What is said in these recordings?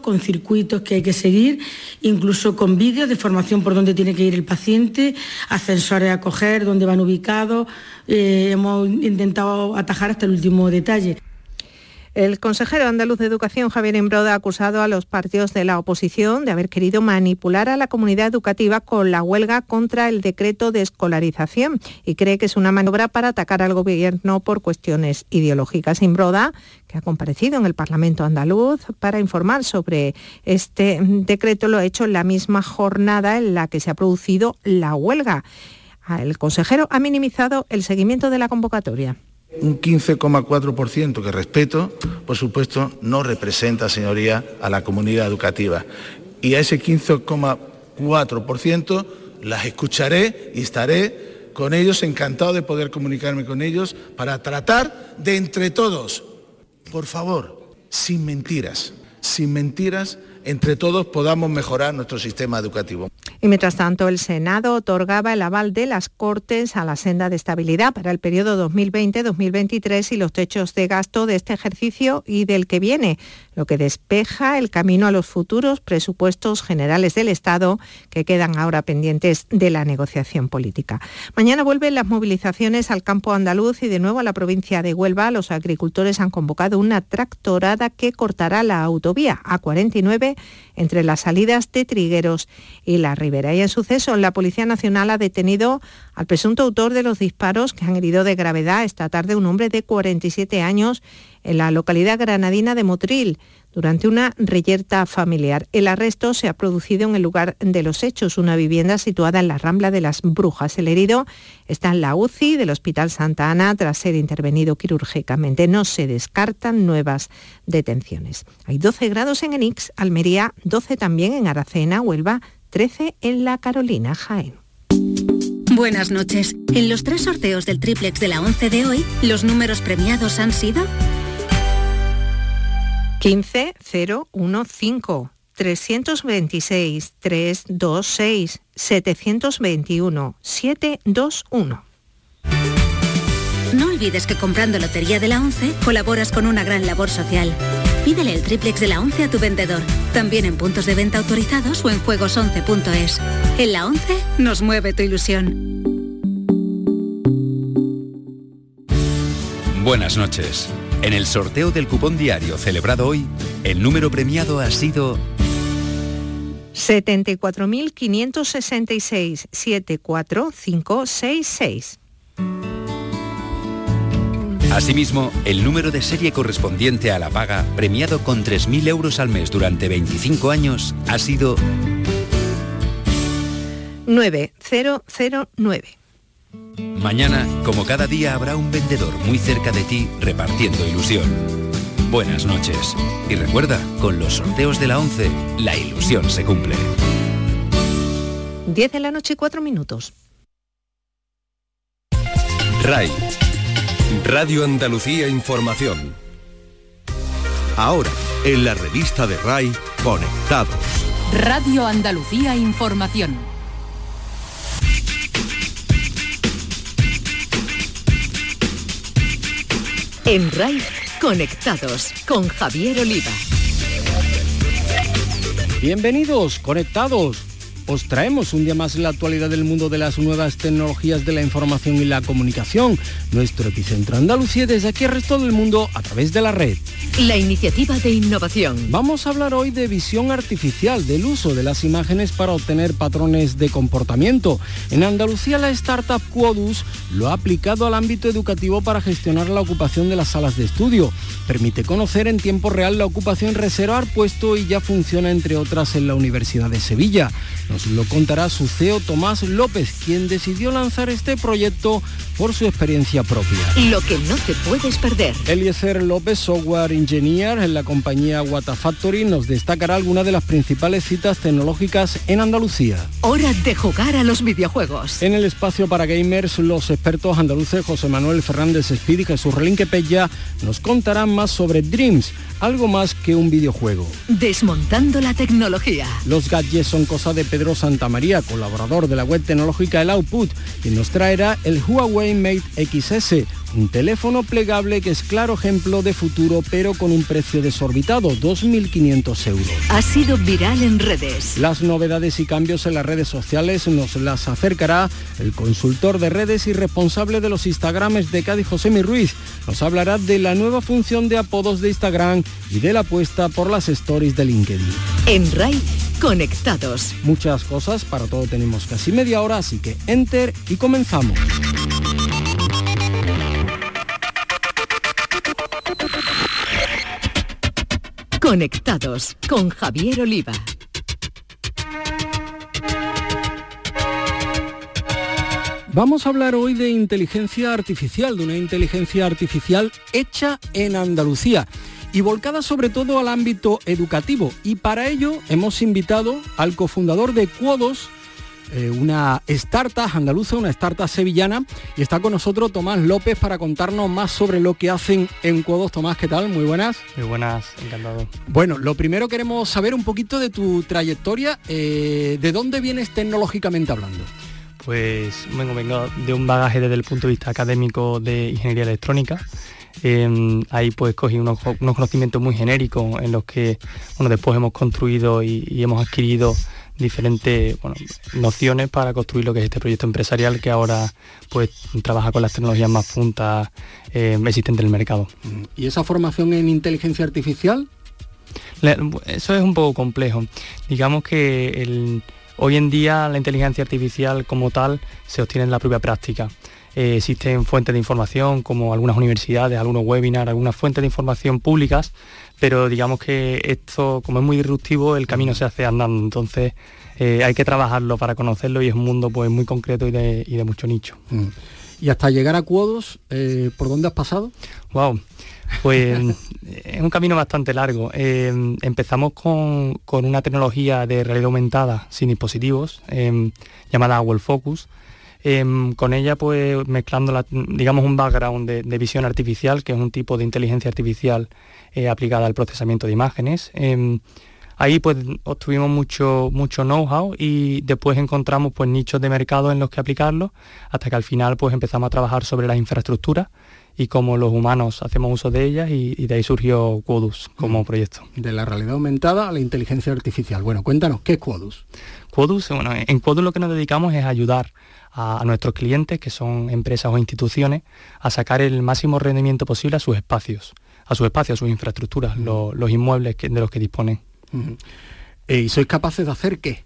con circuitos que hay que seguir, incluso con vídeos de formación por dónde tiene que ir el paciente, ascensores a coger, dónde van ubicados. Eh, hemos intentado atajar hasta el último detalle. El consejero andaluz de Educación, Javier Imbroda, ha acusado a los partidos de la oposición de haber querido manipular a la comunidad educativa con la huelga contra el decreto de escolarización y cree que es una maniobra para atacar al gobierno por cuestiones ideológicas. Imbroda, que ha comparecido en el Parlamento andaluz para informar sobre este decreto, lo ha hecho en la misma jornada en la que se ha producido la huelga. El consejero ha minimizado el seguimiento de la convocatoria un 15,4% que respeto, por supuesto, no representa, señoría, a la comunidad educativa. Y a ese 15,4% las escucharé y estaré con ellos, encantado de poder comunicarme con ellos para tratar de entre todos, por favor, sin mentiras, sin mentiras, entre todos podamos mejorar nuestro sistema educativo. Y mientras tanto, el Senado otorgaba el aval de las Cortes a la senda de estabilidad para el periodo 2020-2023 y los techos de gasto de este ejercicio y del que viene, lo que despeja el camino a los futuros presupuestos generales del Estado que quedan ahora pendientes de la negociación política. Mañana vuelven las movilizaciones al campo andaluz y de nuevo a la provincia de Huelva. Los agricultores han convocado una tractorada que cortará la autovía A49 entre las salidas de Trigueros y la Ribera. Y en suceso, la Policía Nacional ha detenido al presunto autor de los disparos que han herido de gravedad esta tarde un hombre de 47 años en la localidad granadina de Motril durante una reyerta familiar. El arresto se ha producido en el lugar de los hechos, una vivienda situada en la Rambla de las Brujas. El herido está en la UCI del Hospital Santa Ana tras ser intervenido quirúrgicamente. No se descartan nuevas detenciones. Hay 12 grados en Enix, Almería, 12 también en Aracena, Huelva, 13 en La Carolina, Jaén. Buenas noches. En los tres sorteos del triplex de la 11 de hoy, los números premiados han sido 15 015 326 326 721 721. No olvides que comprando Lotería de la 11 colaboras con una gran labor social. Pídele el triplex de la 11 a tu vendedor, también en puntos de venta autorizados o en juegos11.es. En la 11 nos mueve tu ilusión. Buenas noches. En el sorteo del cupón diario celebrado hoy, el número premiado ha sido 74.566 74566. Asimismo, el número de serie correspondiente a la paga, premiado con 3.000 euros al mes durante 25 años, ha sido 9009. Mañana, como cada día, habrá un vendedor muy cerca de ti repartiendo ilusión. Buenas noches. Y recuerda, con los sorteos de la 11, la ilusión se cumple. 10 de la noche y 4 minutos. RAI Radio Andalucía Información. Ahora, en la revista de RAI, Conectados. Radio Andalucía Información. En RAI, Conectados, con Javier Oliva. Bienvenidos, conectados os traemos un día más la actualidad del mundo de las nuevas tecnologías de la información y la comunicación. Nuestro epicentro Andalucía desde aquí al resto del mundo a través de la red. La iniciativa de innovación. Vamos a hablar hoy de visión artificial, del uso de las imágenes para obtener patrones de comportamiento. En Andalucía la startup Quodus lo ha aplicado al ámbito educativo para gestionar la ocupación de las salas de estudio. Permite conocer en tiempo real la ocupación, reservar puesto y ya funciona entre otras en la Universidad de Sevilla. Nos lo contará su CEO Tomás López, quien decidió lanzar este proyecto por su experiencia propia. Lo que no te puedes perder. Eliezer López, software engineer en la compañía Watafactory, nos destacará algunas de las principales citas tecnológicas en Andalucía. Hora de jugar a los videojuegos. En el espacio para gamers, los expertos andaluces José Manuel Fernández Speed y Jesús Relinque Pella nos contarán más sobre Dreams, algo más que un videojuego. Desmontando la tecnología. Los gadgets son cosa de Pedro Pedro Santamaría, colaborador de la web tecnológica El Output, y nos traerá el Huawei Mate XS, un teléfono plegable que es claro ejemplo de futuro, pero con un precio desorbitado, 2.500 euros. Ha sido viral en redes. Las novedades y cambios en las redes sociales nos las acercará el consultor de redes y responsable de los Instagrames de Cádiz, José Ruiz. Nos hablará de la nueva función de apodos de Instagram y de la apuesta por las stories de LinkedIn. En RAI, conectados. Muchas cosas, para todo tenemos casi media hora, así que enter y comenzamos. Conectados con Javier Oliva. Vamos a hablar hoy de inteligencia artificial, de una inteligencia artificial hecha en Andalucía y volcada sobre todo al ámbito educativo. Y para ello hemos invitado al cofundador de Cuodos, eh, una startup andaluza, una startup sevillana, y está con nosotros Tomás López para contarnos más sobre lo que hacen en Cuodos. Tomás, ¿qué tal? Muy buenas. Muy buenas, encantado. Bueno, lo primero queremos saber un poquito de tu trayectoria, eh, ¿de dónde vienes tecnológicamente hablando? Pues vengo, vengo de un bagaje desde el punto de vista académico de ingeniería electrónica. Em, ahí pues cogí unos, conocimientos muy genéricos en los que bueno, después hemos construido y hemos adquirido diferentes nociones para construir lo que es este proyecto empresarial que ahora pues trabaja con las tecnologías más puntas eh, existentes en el mercado. ¿Y esa formación en inteligencia artificial? eso es un poco complejo. Digamos que hoy en día la inteligencia artificial como tal se obtiene en la propia práctica. Eh, existen fuentes de información como algunas universidades, algunos webinars, algunas fuentes de información públicas pero digamos que esto, como es muy disruptivo, el camino se hace andando, entonces eh, hay que trabajarlo para conocerlo y es un mundo pues muy concreto y de, mucho nicho. Mm. Y hasta llegar a Cuodos, eh, ¿por dónde has pasado? Wow, pues es un camino bastante largo. Eh, empezamos con, una tecnología de realidad aumentada sin dispositivos, llamada Well Focus. Con ella pues mezclando digamos un background de, de, visión artificial, que es un tipo de inteligencia artificial eh, aplicada al procesamiento de imágenes. Em, ahí pues obtuvimos mucho, mucho know-how y después encontramos pues nichos de mercado en los que aplicarlo, hasta que al final pues empezamos a trabajar sobre las infraestructuras y cómo los humanos hacemos uso de ellas y, de ahí surgió Quodus como mm. proyecto. De la realidad aumentada a la inteligencia artificial. Bueno, cuéntanos, ¿qué es Quodus? Quodus, bueno, en Quodus lo que nos dedicamos es ayudar a, nuestros clientes, que son empresas o instituciones, a sacar el máximo rendimiento posible a sus espacios a su espacio, a sus infraestructuras, los, inmuebles de los que disponen. Eh, ¿Y sois capaces de hacer qué?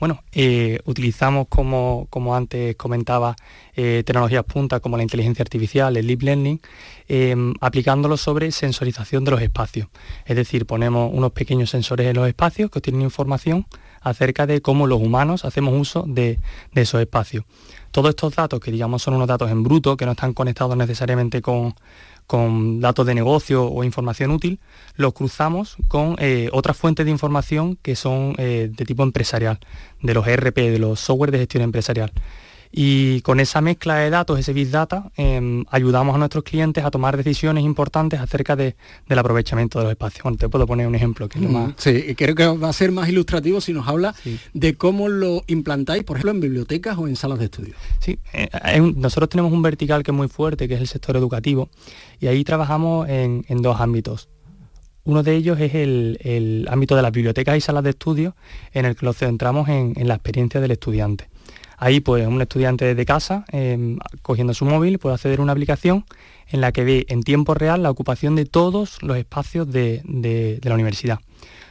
Bueno, eh, utilizamos, como, como, antes comentaba, eh, tecnologías puntas como la inteligencia artificial, el deep learning, em, aplicándolo sobre sensorización de los espacios. Es decir, ponemos unos pequeños sensores en los espacios que obtienen información acerca de cómo los humanos hacemos uso de, de esos espacios. Todos estos datos, que digamos son unos datos en bruto, que no están conectados necesariamente con, con datos de negocio o información útil, los cruzamos con eh, otras fuentes de información que son eh, de tipo empresarial, de los ERP, de los software de gestión empresarial. Y con esa mezcla de datos, ese Big Data, em, ayudamos a nuestros clientes a tomar decisiones importantes acerca del aprovechamiento de los espacios. Bueno, te puedo poner un ejemplo. Que más... Sí, creo que va a ser más ilustrativo si nos habla de cómo lo implantáis, por ejemplo, en bibliotecas o en salas de estudio. Sí, eh, nosotros tenemos un vertical que es muy fuerte, que es el sector educativo, y ahí trabajamos en, dos ámbitos. Uno de ellos es el, ámbito de las bibliotecas y salas de estudio, en el que nos centramos en la experiencia del estudiante. Ahí pues un estudiante de casa, em, cogiendo su móvil, puede acceder a una aplicación en la que ve en tiempo real la ocupación de todos los espacios de, la universidad.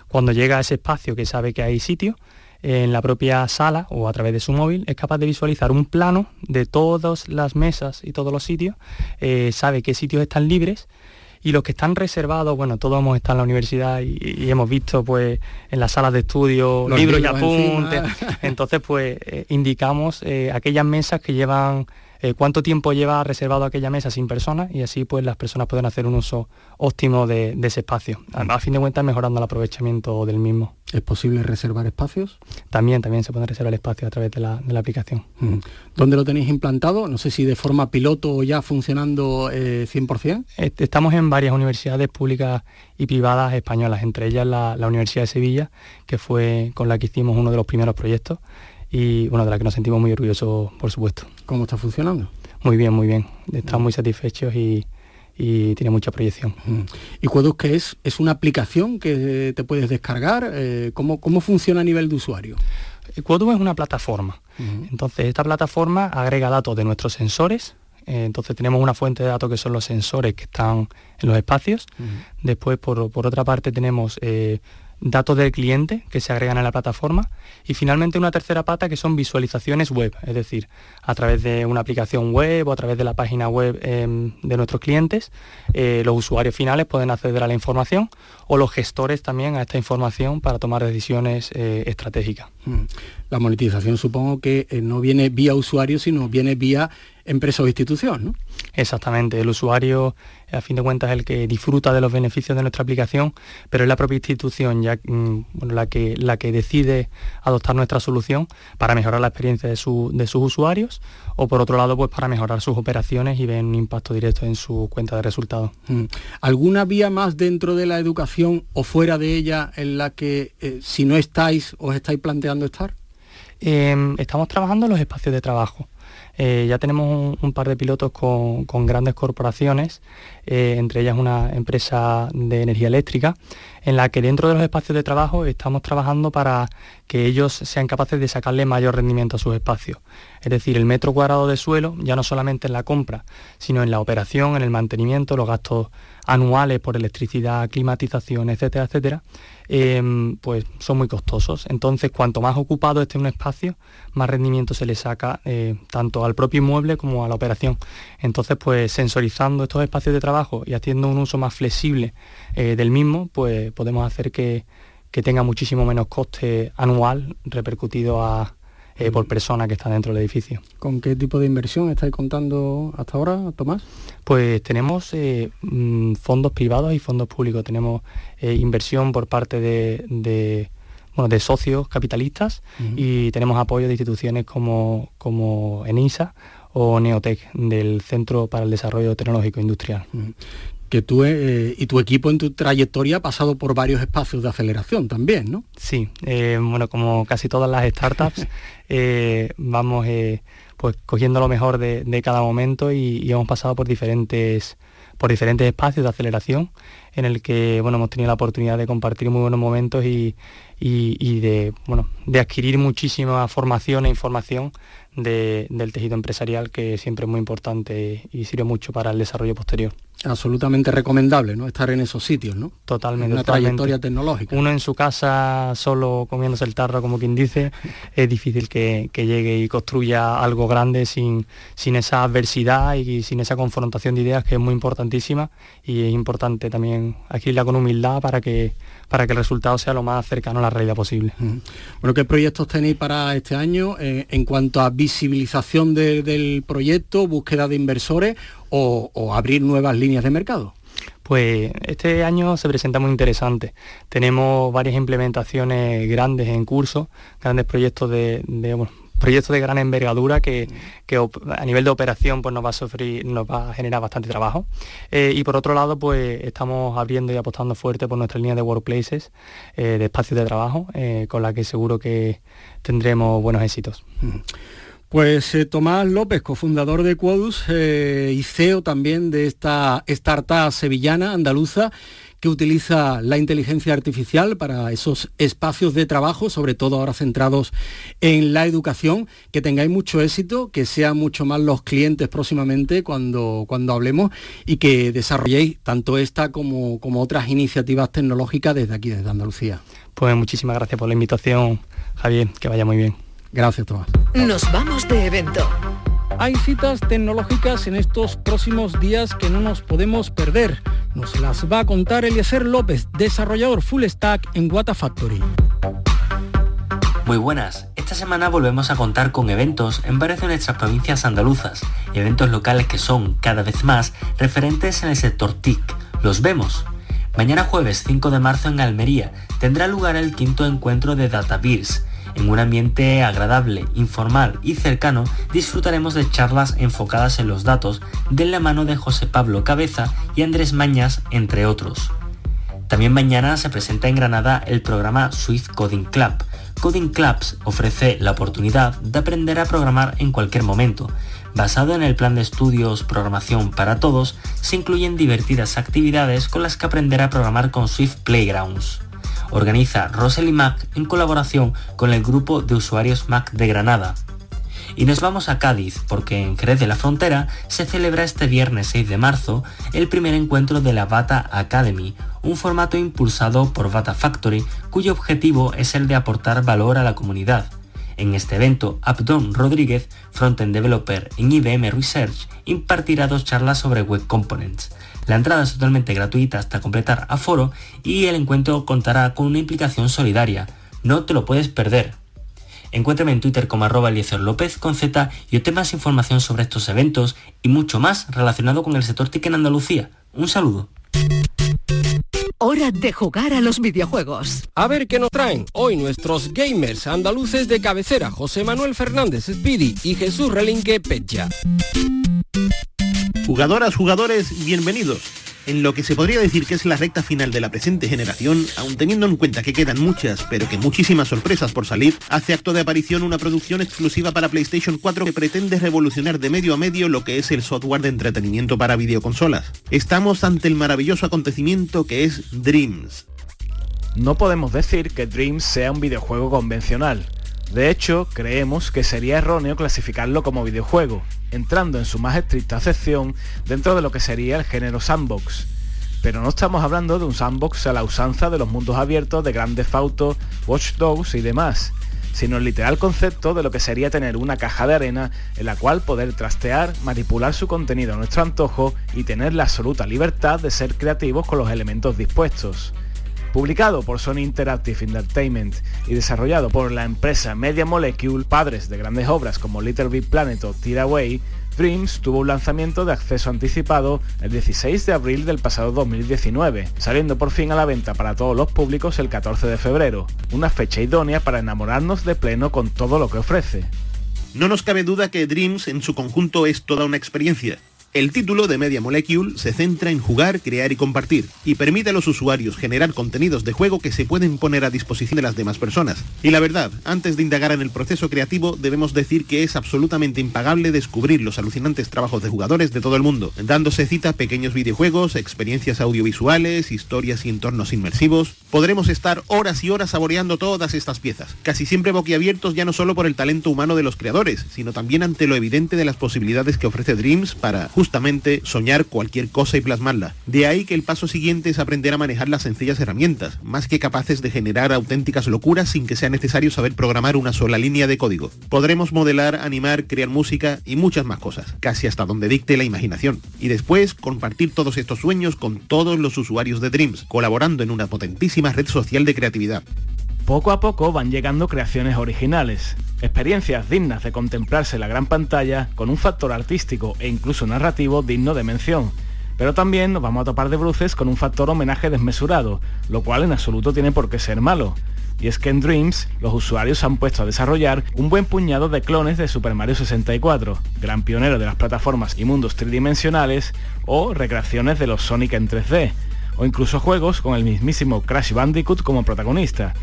Cuando llega a ese espacio que sabe que hay sitio, en la propia sala o a través de su móvil es capaz de visualizar un plano de todas las mesas y todos los sitios, eh, sabe qué sitios están libres y los que están reservados, bueno, todos hemos estado en la universidad y, hemos visto pues en las salas de estudio libros, y apuntes, entonces pues eh, indicamos eh, aquellas mesas que llevan eh, cuánto tiempo lleva reservado aquella mesa sin personas y así pues las personas pueden hacer un uso óptimo de, ese espacio, a, fin de cuentas mejorando el aprovechamiento del mismo. ¿Es posible reservar espacios? También, también se puede reservar espacios a través de la, aplicación. ¿Dónde lo tenéis implantado? No sé si de forma piloto o ya funcionando 100%. Eh, estamos en varias universidades públicas y privadas españolas, entre ellas la, Universidad de Sevilla, que fue con la que hicimos uno de los primeros proyectos y una de las que nos sentimos muy orgullosos, por supuesto. ¿Cómo está funcionando? Muy bien, muy bien. Estamos muy satisfechos y, tiene mucha proyección. ¿Y Quodus qué es? ¿Es una aplicación que te puedes descargar? Eh, ¿cómo, ¿Cómo funciona a nivel de usuario? Quodus es una plataforma. Entonces, esta plataforma agrega datos de nuestros sensores. Eh, entonces, tenemos una fuente de datos que son los sensores que están en los espacios. Después, por, por, otra parte, tenemos eh, datos del cliente que se agregan a la plataforma y finalmente una tercera pata que son visualizaciones web, es decir, a través de una aplicación web o a través de la página web em, de nuestros clientes, eh, los usuarios finales pueden acceder a la información o los gestores también a esta información para tomar decisiones eh, estratégicas. Mm. La monetización supongo que eh, no viene vía usuario, sino viene vía empresa o institución, ¿no? Exactamente, el usuario a fin de cuentas es el que disfruta de los beneficios de nuestra aplicación, pero es la propia institución ya, mm, la, que, la que decide adoptar nuestra solución para mejorar la experiencia de, sus usuarios o por otro lado pues para mejorar sus operaciones y ver un impacto directo en su cuenta de resultados. Mm. ¿Alguna vía más dentro de la educación o fuera de ella en la que eh, si no estáis os estáis planteando estar? Em, estamos trabajando en los espacios de trabajo. Eh, ya tenemos un, par de pilotos con, grandes corporaciones, eh, entre ellas una empresa de energía eléctrica, en la que dentro de los espacios de trabajo estamos trabajando para que ellos sean capaces de sacarle mayor rendimiento a sus espacios. Es decir, el metro cuadrado de suelo, ya no solamente en la compra, sino en la operación, en el mantenimiento, los gastos anuales por electricidad, climatización, etcétera, etcétera, em, pues son muy costosos. Entonces, cuanto más ocupado esté un espacio, más rendimiento se le saca eh, tanto al propio inmueble como a la operación. Entonces, pues sensorizando estos espacios de trabajo y haciendo un uso más flexible eh, del mismo, pues podemos hacer que, que tenga muchísimo menos coste anual repercutido a, eh, por persona que está dentro del edificio. ¿Con qué tipo de inversión estáis contando hasta ahora, Tomás? Pues tenemos eh, mm, fondos privados y fondos públicos. Tenemos inversión por parte de, bueno, de socios capitalistas y tenemos apoyo de instituciones como, como ENISA o Neotec del Centro para el Desarrollo Tecnológico Industrial que tú eh, y tu equipo en tu trayectoria ha pasado por varios espacios de aceleración también, ¿no? Sí, eh, bueno, como casi todas las startups, eh, vamos pues cogiendo lo mejor de, cada momento y, hemos pasado por diferentes por diferentes espacios de aceleración en el que bueno hemos tenido la oportunidad de compartir muy buenos momentos y, de bueno de adquirir muchísima formación e información del tejido empresarial que siempre es muy importante y sirve mucho para el desarrollo posterior absolutamente recomendable, ¿no? Estar en esos sitios, ¿no? Totalmente. una trayectoria tecnológica. Uno en su casa solo comiéndose el tarro, como quien dice, es difícil que, llegue y construya algo grande sin, sin esa adversidad y sin esa confrontación de ideas que es muy importantísima y es importante también adquirirla con humildad para que para que el resultado sea lo más cercano a la realidad posible. Bueno, ¿qué proyectos tenéis para este año eh, en cuanto a visibilización del proyecto, búsqueda de inversores o, abrir nuevas líneas de mercado? Pues este año se presenta muy interesante. Tenemos varias implementaciones grandes en curso, grandes proyectos de, proyectos de gran envergadura que, a nivel de operación pues nos va a sufrir, nos va a generar bastante trabajo. Eh, y por otro lado, pues estamos abriendo y apostando fuerte por nuestra línea de workplaces, eh, de espacios de trabajo, eh, con la que seguro que tendremos buenos éxitos. Pues eh, Tomás López, cofundador de Quodus eh, y CEO también de esta startup sevillana, andaluza, que utiliza la inteligencia artificial para esos espacios de trabajo, sobre todo ahora centrados en la educación. Que tengáis mucho éxito, que sean mucho más los clientes próximamente cuando, cuando hablemos y que desarrolléis tanto esta como, como otras iniciativas tecnológicas desde aquí, desde Andalucía. Pues muchísimas gracias por la invitación, Javier, que vaya muy bien. Gracias, Tomás. Nos vamos de evento. Hay citas tecnológicas en estos próximos días que no nos podemos perder. Nos las va a contar Eliezer López, desarrollador full stack en Wata Factory. Muy buenas, esta semana volvemos a contar con eventos en varias de nuestras provincias andaluzas, eventos locales que son cada vez más referentes en el sector TIC. Los vemos Mañana jueves 5 de marzo en Almería tendrá lugar el quinto encuentro de DataBeers. En un ambiente agradable, informal y cercano disfrutaremos de charlas enfocadas en los datos de la mano de José Pablo Cabeza y Andrés Mañas, entre otros. También mañana se presenta en Granada el programa Swift Coding Club. Coding Clubs ofrece la oportunidad de aprender a programar en cualquier momento, Basado en el plan de estudios Programación para Todos, se incluyen divertidas actividades con las que aprender a programar con Swift Playgrounds. Organiza Rosely Mac en colaboración con el grupo de usuarios Mac de Granada. Y nos vamos a Cádiz porque en Jerez de la Frontera se celebra este viernes 6 de marzo el primer encuentro de la Bata Academy, un formato impulsado por Bata Factory cuyo objetivo es el de aportar valor a la comunidad en este evento, Abdon Rodríguez, frontend developer en IBM Research, impartirá dos charlas sobre Web Components. La entrada es totalmente gratuita hasta completar aforo y el encuentro contará con una implicación solidaria. No te lo puedes perder. Encuéntrame en Twitter como arroba López con Z y obtén más información sobre estos eventos y mucho más relacionado con el sector TIC en Andalucía. Un saludo. Hora de jugar a los videojuegos. A ver qué nos traen hoy nuestros gamers andaluces de cabecera, José Manuel Fernández Speedy y Jesús Relinque Pecha. Jugadoras, jugadores, bienvenidos en lo que se podría decir que es la recta final de la presente generación, aun teniendo en cuenta que quedan muchas, pero que muchísimas sorpresas por salir, hace acto de aparición una producción exclusiva para PlayStation 4 que pretende revolucionar de medio a medio lo que es el software de entretenimiento para videoconsolas. Estamos ante el maravilloso acontecimiento que es Dreams. No podemos decir que Dreams sea un videojuego convencional. De hecho, creemos que sería erróneo clasificarlo como videojuego, entrando en su más estricta acepción dentro de lo que sería el género sandbox. Pero no estamos hablando de un sandbox a la usanza de los mundos abiertos de grandes Auto, Watch Dogs y demás, sino el literal concepto de lo que sería tener una caja de arena en la cual poder trastear, manipular su contenido a nuestro antojo y tener la absoluta libertad de ser creativos con los elementos dispuestos. Publicado por Sony Interactive Entertainment y desarrollado por la empresa Media Molecule, padres de grandes obras como Little Big Planet o Tearaway, Dreams tuvo un lanzamiento de acceso anticipado el 16 de abril del pasado 2019, saliendo por fin a la venta para todos los públicos el 14 de febrero, una fecha idónea para enamorarnos de pleno con todo lo que ofrece. No nos cabe duda que Dreams en su conjunto es toda una experiencia, el título de Media Molecule se centra en jugar, crear y compartir, y permite a los usuarios generar contenidos de juego que se pueden poner a disposición de las demás personas. Y la verdad, antes de indagar en el proceso creativo, debemos decir que es absolutamente impagable descubrir los alucinantes trabajos de jugadores de todo el mundo, dándose cita a pequeños videojuegos, experiencias audiovisuales, historias y entornos inmersivos. Podremos estar horas y horas saboreando todas estas piezas, casi siempre boquiabiertos ya no solo por el talento humano de los creadores, sino también ante lo evidente de las posibilidades que ofrece Dreams para justamente soñar cualquier cosa y plasmarla. De ahí que el paso siguiente es aprender a manejar las sencillas herramientas, más que capaces de generar auténticas locuras sin que sea necesario saber programar una sola línea de código. Podremos modelar, animar, crear música y muchas más cosas, casi hasta donde dicte la imaginación. Y después compartir todos estos sueños con todos los usuarios de Dreams, colaborando en una potentísima red social de creatividad. Poco a poco van llegando creaciones originales, experiencias dignas de contemplarse en la gran pantalla con un factor artístico e incluso narrativo digno de mención. Pero también nos vamos a topar de bruces con un factor homenaje desmesurado, lo cual en absoluto tiene por qué ser malo. Y es que en Dreams los usuarios han puesto a desarrollar un buen puñado de clones de Super Mario 64, gran pionero de las plataformas y mundos tridimensionales, o recreaciones de los Sonic en 3D, o incluso juegos con el mismísimo Crash Bandicoot como protagonista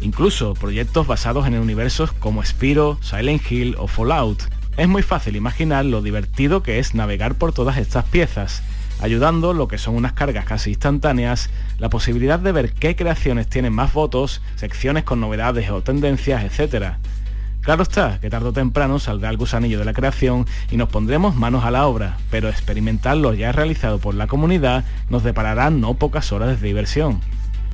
incluso proyectos basados en universos como Spiro, Silent Hill o Fallout. Es muy fácil imaginar lo divertido que es navegar por todas estas piezas, ayudando lo que son unas cargas casi instantáneas, la posibilidad de ver qué creaciones tienen más votos, secciones con novedades o tendencias, etc. Claro está que tarde o temprano saldrá el gusanillo de la creación y nos pondremos manos a la obra, pero experimentar lo ya realizado por la comunidad nos deparará no pocas horas de diversión.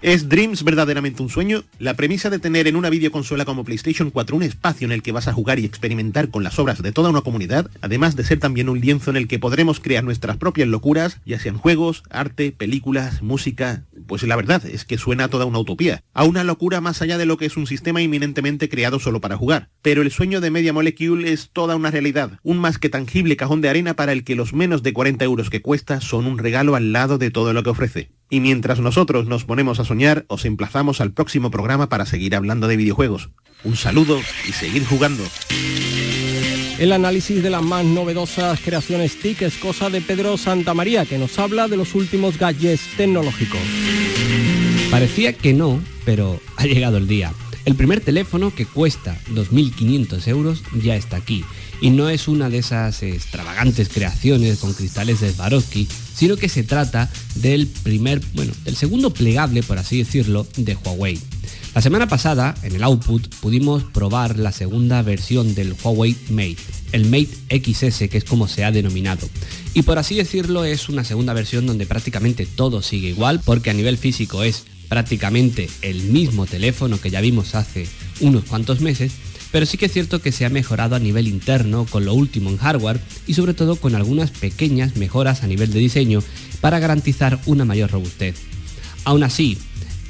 ¿Es Dreams verdaderamente un sueño? La premisa de tener en una videoconsola como PlayStation 4 un espacio en el que vas a jugar y experimentar con las obras de toda una comunidad, además de ser también un lienzo en el que podremos crear nuestras propias locuras, ya sean juegos, arte, películas, música, Pues la verdad es que suena a toda una utopía, a una locura más allá de lo que es un sistema inminentemente creado solo para jugar. Pero el sueño de Media Molecule es toda una realidad, un más que tangible cajón de arena para el que los menos de 40 euros que cuesta son un regalo al lado de todo lo que ofrece. Y mientras nosotros nos ponemos a soñar, os emplazamos al próximo programa para seguir hablando de videojuegos. Un saludo y seguir jugando. El análisis de las más novedosas creaciones TIC es cosa de Pedro Santamaría, que nos habla de los últimos gadgets tecnológicos. Parecía que no, pero ha llegado el día. El primer teléfono que cuesta 2.500 euros ya está aquí. Y no es una de esas extravagantes creaciones con cristales de Swarovski, sino que se trata del primer, bueno, del segundo plegable, por así decirlo, de Huawei. La semana pasada, en el output, pudimos probar la segunda versión del Huawei Mate, el Mate XS, que es como se ha denominado. Y por así decirlo, es una segunda versión donde prácticamente todo sigue igual, porque a nivel físico es prácticamente el mismo teléfono que ya vimos hace unos cuantos meses, pero sí que es cierto que se ha mejorado a nivel interno con lo último en hardware y sobre todo con algunas pequeñas mejoras a nivel de diseño para garantizar una mayor robustez. Aún así,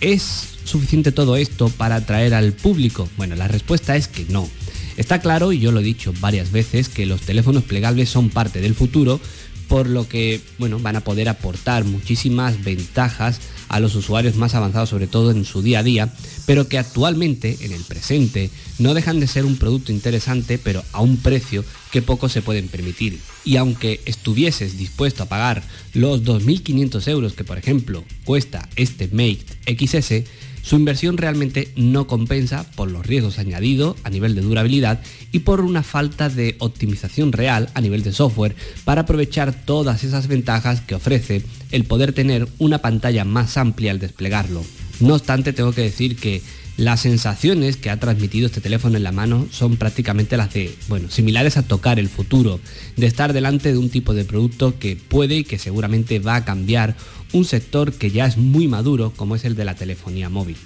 ¿es suficiente todo esto para atraer al público? Bueno, la respuesta es que no. Está claro, y yo lo he dicho varias veces, que los teléfonos plegables son parte del futuro, por lo que bueno, van a poder aportar muchísimas ventajas a los usuarios más avanzados, sobre todo en su día a día, pero que actualmente, en el presente, no dejan de ser un producto interesante, pero a un precio que pocos se pueden permitir. Y aunque estuvieses dispuesto a pagar los 2.500 euros que, por ejemplo, cuesta este Mate XS, su inversión realmente no compensa por los riesgos añadidos a nivel de durabilidad y por una falta de optimización real a nivel de software para aprovechar todas esas ventajas que ofrece el poder tener una pantalla más amplia al desplegarlo. No obstante, tengo que decir que las sensaciones que ha transmitido este teléfono en la mano son prácticamente las de, bueno, similares a tocar el futuro, de estar delante de un tipo de producto que puede y que seguramente va a cambiar un sector que ya es muy maduro como es el de la telefonía móvil.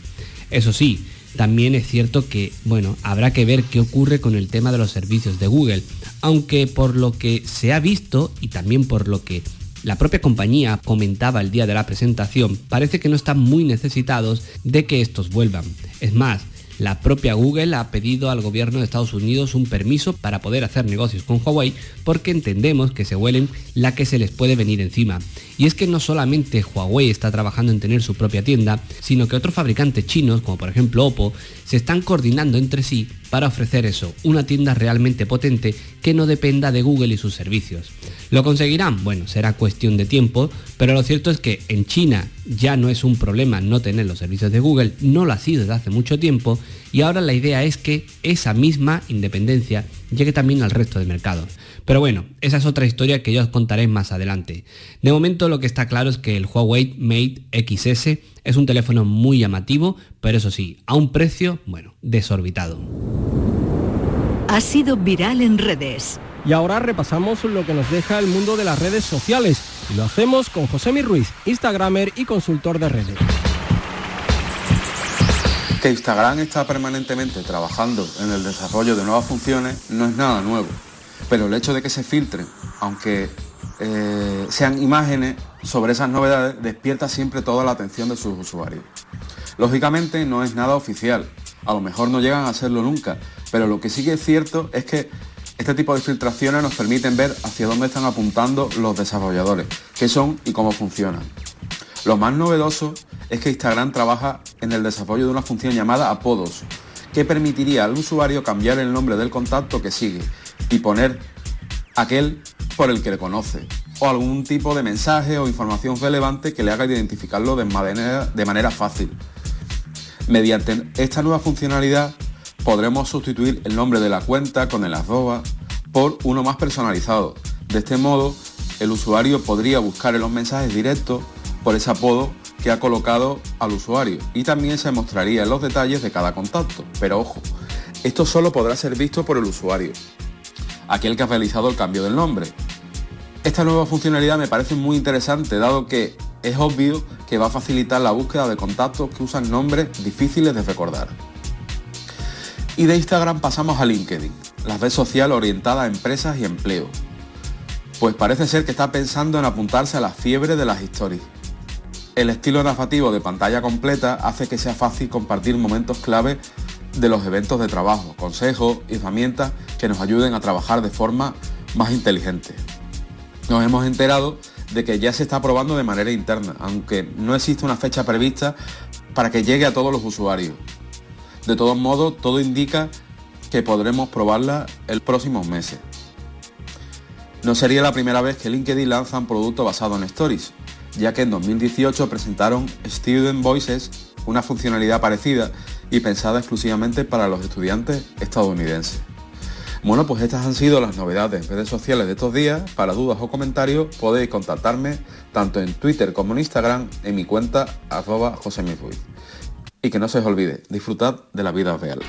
Eso sí, también es cierto que, bueno, habrá que ver qué ocurre con el tema de los servicios de Google, aunque por lo que se ha visto y también por lo que la propia compañía comentaba el día de la presentación, parece que no están muy necesitados de que estos vuelvan. Es más, la propia Google ha pedido al gobierno de Estados Unidos un permiso para poder hacer negocios con Huawei porque entendemos que se huelen la que se les puede venir encima. Y es que no solamente Huawei está trabajando en tener su propia tienda, sino que otros fabricantes chinos, como por ejemplo Oppo, se están coordinando entre sí para ofrecer eso, una tienda realmente potente que no dependa de Google y sus servicios. ¿Lo conseguirán? Bueno, será cuestión de tiempo, pero lo cierto es que en China ya no es un problema no tener los servicios de Google, no lo ha sido desde hace mucho tiempo, y ahora la idea es que esa misma independencia llegue también al resto de mercados. Pero bueno, esa es otra historia que yo os contaré más adelante. De momento lo que está claro es que el Huawei Mate XS es un teléfono muy llamativo, pero eso sí, a un precio, bueno, desorbitado. Ha sido viral en redes. Y ahora repasamos lo que nos deja el mundo de las redes sociales. Y lo hacemos con José Ruiz, Instagramer y consultor de redes. Que Instagram está permanentemente trabajando en el desarrollo de nuevas funciones no es nada nuevo. Pero el hecho de que se filtren, aunque eh, sean imágenes sobre esas novedades, despierta siempre toda la atención de sus usuarios. Lógicamente no es nada oficial, a lo mejor no llegan a serlo nunca, pero lo que sí que es cierto es que este tipo de filtraciones nos permiten ver hacia dónde están apuntando los desarrolladores, qué son y cómo funcionan. Lo más novedoso es que Instagram trabaja en el desarrollo de una función llamada apodos, que permitiría al usuario cambiar el nombre del contacto que sigue y poner aquel por el que le conoce, o algún tipo de mensaje o información relevante que le haga identificarlo de manera, fácil. Mediante esta nueva funcionalidad podremos sustituir el nombre de la cuenta con el arroba por uno más personalizado. De este modo, el usuario podría buscar en los mensajes directos por ese apodo que ha colocado al usuario y también se mostraría en los detalles de cada contacto. Pero ojo, esto solo podrá ser visto por el usuario, aquel que ha realizado el cambio del nombre. Esta nueva funcionalidad me parece muy interesante dado que es obvio que va a facilitar la búsqueda de contactos que usan nombres difíciles de recordar. Y de Instagram pasamos a LinkedIn, la red social orientada a empresas y empleo. Pues parece ser que está pensando en apuntarse a la fiebre de las historias. El estilo narrativo de pantalla completa hace que sea fácil compartir momentos clave de los eventos de trabajo, consejos y herramientas que nos ayuden a trabajar de forma más inteligente. Nos hemos enterado de que ya se está probando de manera interna, aunque no existe una fecha prevista para que llegue a todos los usuarios. De todos modos, todo indica que podremos probarla el próximo meses. No sería la primera vez que LinkedIn lanza un producto basado en Stories, ya que en 2018 presentaron Student Voices, una funcionalidad parecida y pensada exclusivamente para los estudiantes estadounidenses. Bueno, pues estas han sido las novedades en redes sociales de estos días. Para dudas o comentarios podéis contactarme tanto en Twitter como en Instagram en mi cuenta arroba Y que no se os olvide, disfrutad de la vida real.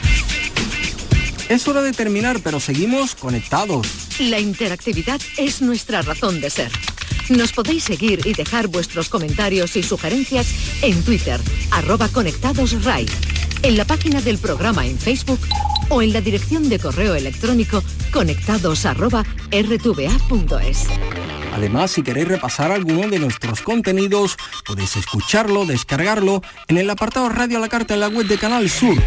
Es hora de terminar, pero seguimos conectados. La interactividad es nuestra razón de ser. Nos podéis seguir y dejar vuestros comentarios y sugerencias en Twitter, arroba conectadosRai, en la página del programa en Facebook o en la dirección de correo electrónico conectados Además, si queréis repasar alguno de nuestros contenidos, podéis escucharlo, descargarlo en el apartado Radio a la Carta en la web de Canal Sur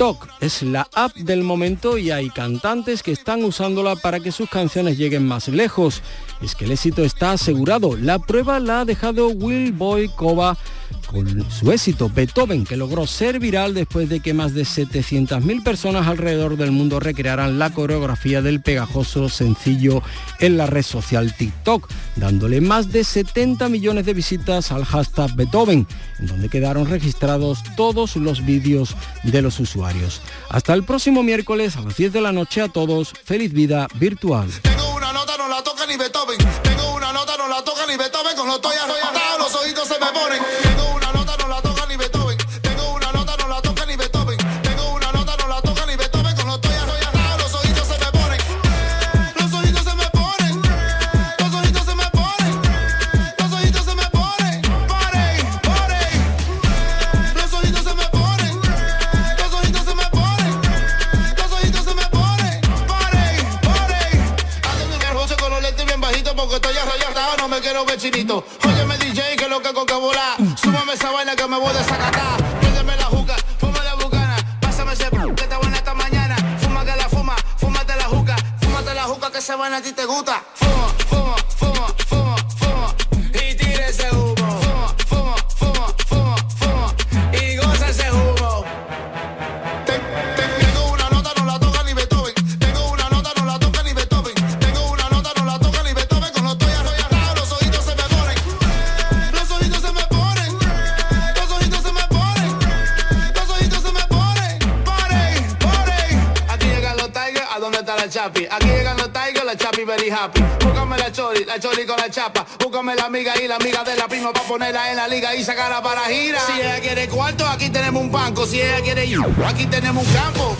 TikTok es la app del momento y hay cantantes que están usándola para que sus canciones lleguen más lejos. Es que el éxito está asegurado. La prueba la ha dejado Will Boy Kova con su éxito Beethoven, que logró ser viral después de que más de 700.000 personas alrededor del mundo recrearan la coreografía del pegajoso sencillo en la red social TikTok, dándole más de 70 millones de visitas al hashtag Beethoven, en donde quedaron registrados todos los vídeos de los usuarios. Hasta el próximo miércoles a las 10 de la noche a todos, feliz vida virtual. La toca ni Beethoven. Con los los ojitos se me ponen. Chinito. Óyeme DJ, que lo que que volar. Súmame esa vaina que me voy a desacatar. Préndeme la juca, fuma la bucana. Pásame ese que está buena esta mañana. Fuma que la fuma, fúmate la juca. Fúmate la juca que esa vaina a ti te gusta. La chori, la chori con la chapa. Búscame la amiga y la amiga de la prima para ponerla en la liga y sacarla para gira. Si ella quiere cuarto, aquí tenemos un banco. Si ella quiere yo, aquí tenemos un campo.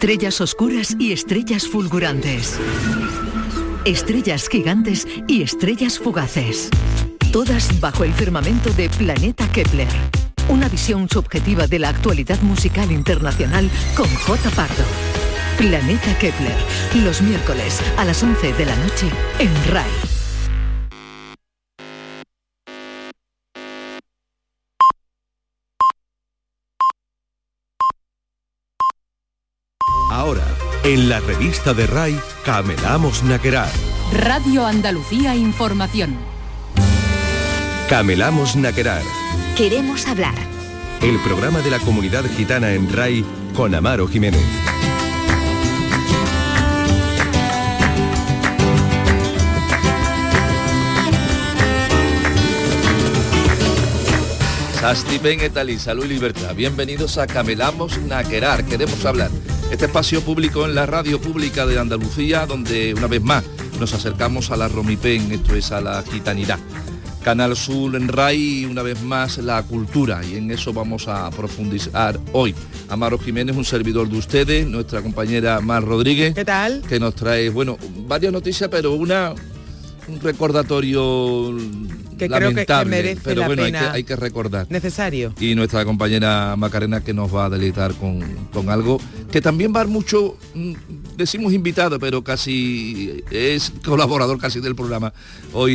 Estrellas oscuras y estrellas fulgurantes. Estrellas gigantes y estrellas fugaces. Todas bajo el firmamento de Planeta Kepler. Una visión subjetiva de la actualidad musical internacional con J. Pardo. Planeta Kepler. Los miércoles a las 11 de la noche en RAI. En la revista de RAI, Camelamos Naquerar. Radio Andalucía Información. Camelamos Naquerar. Queremos hablar. El programa de la comunidad gitana en RAI con Amaro Jiménez. Sastipen Etali, salud y libertad. Bienvenidos a Camelamos Naquerar. Queremos hablar este espacio público en la radio pública de Andalucía, donde una vez más nos acercamos a la Romipen, esto es a la gitanidad. Canal Sur en RAI, una vez más la cultura y en eso vamos a profundizar hoy. Amaro Jiménez, un servidor de ustedes, nuestra compañera Mar Rodríguez. ¿Qué tal? Que nos trae, bueno, varias noticias, pero una un recordatorio Que creo que- lamentable, merece pero la bueno, hay que, hay que recordar. Necesario. Y nuestra compañera Macarena que nos va a deleitar con, con algo que también va mucho, mm, decimos invitado, pero casi es colaborador casi del programa. Hoy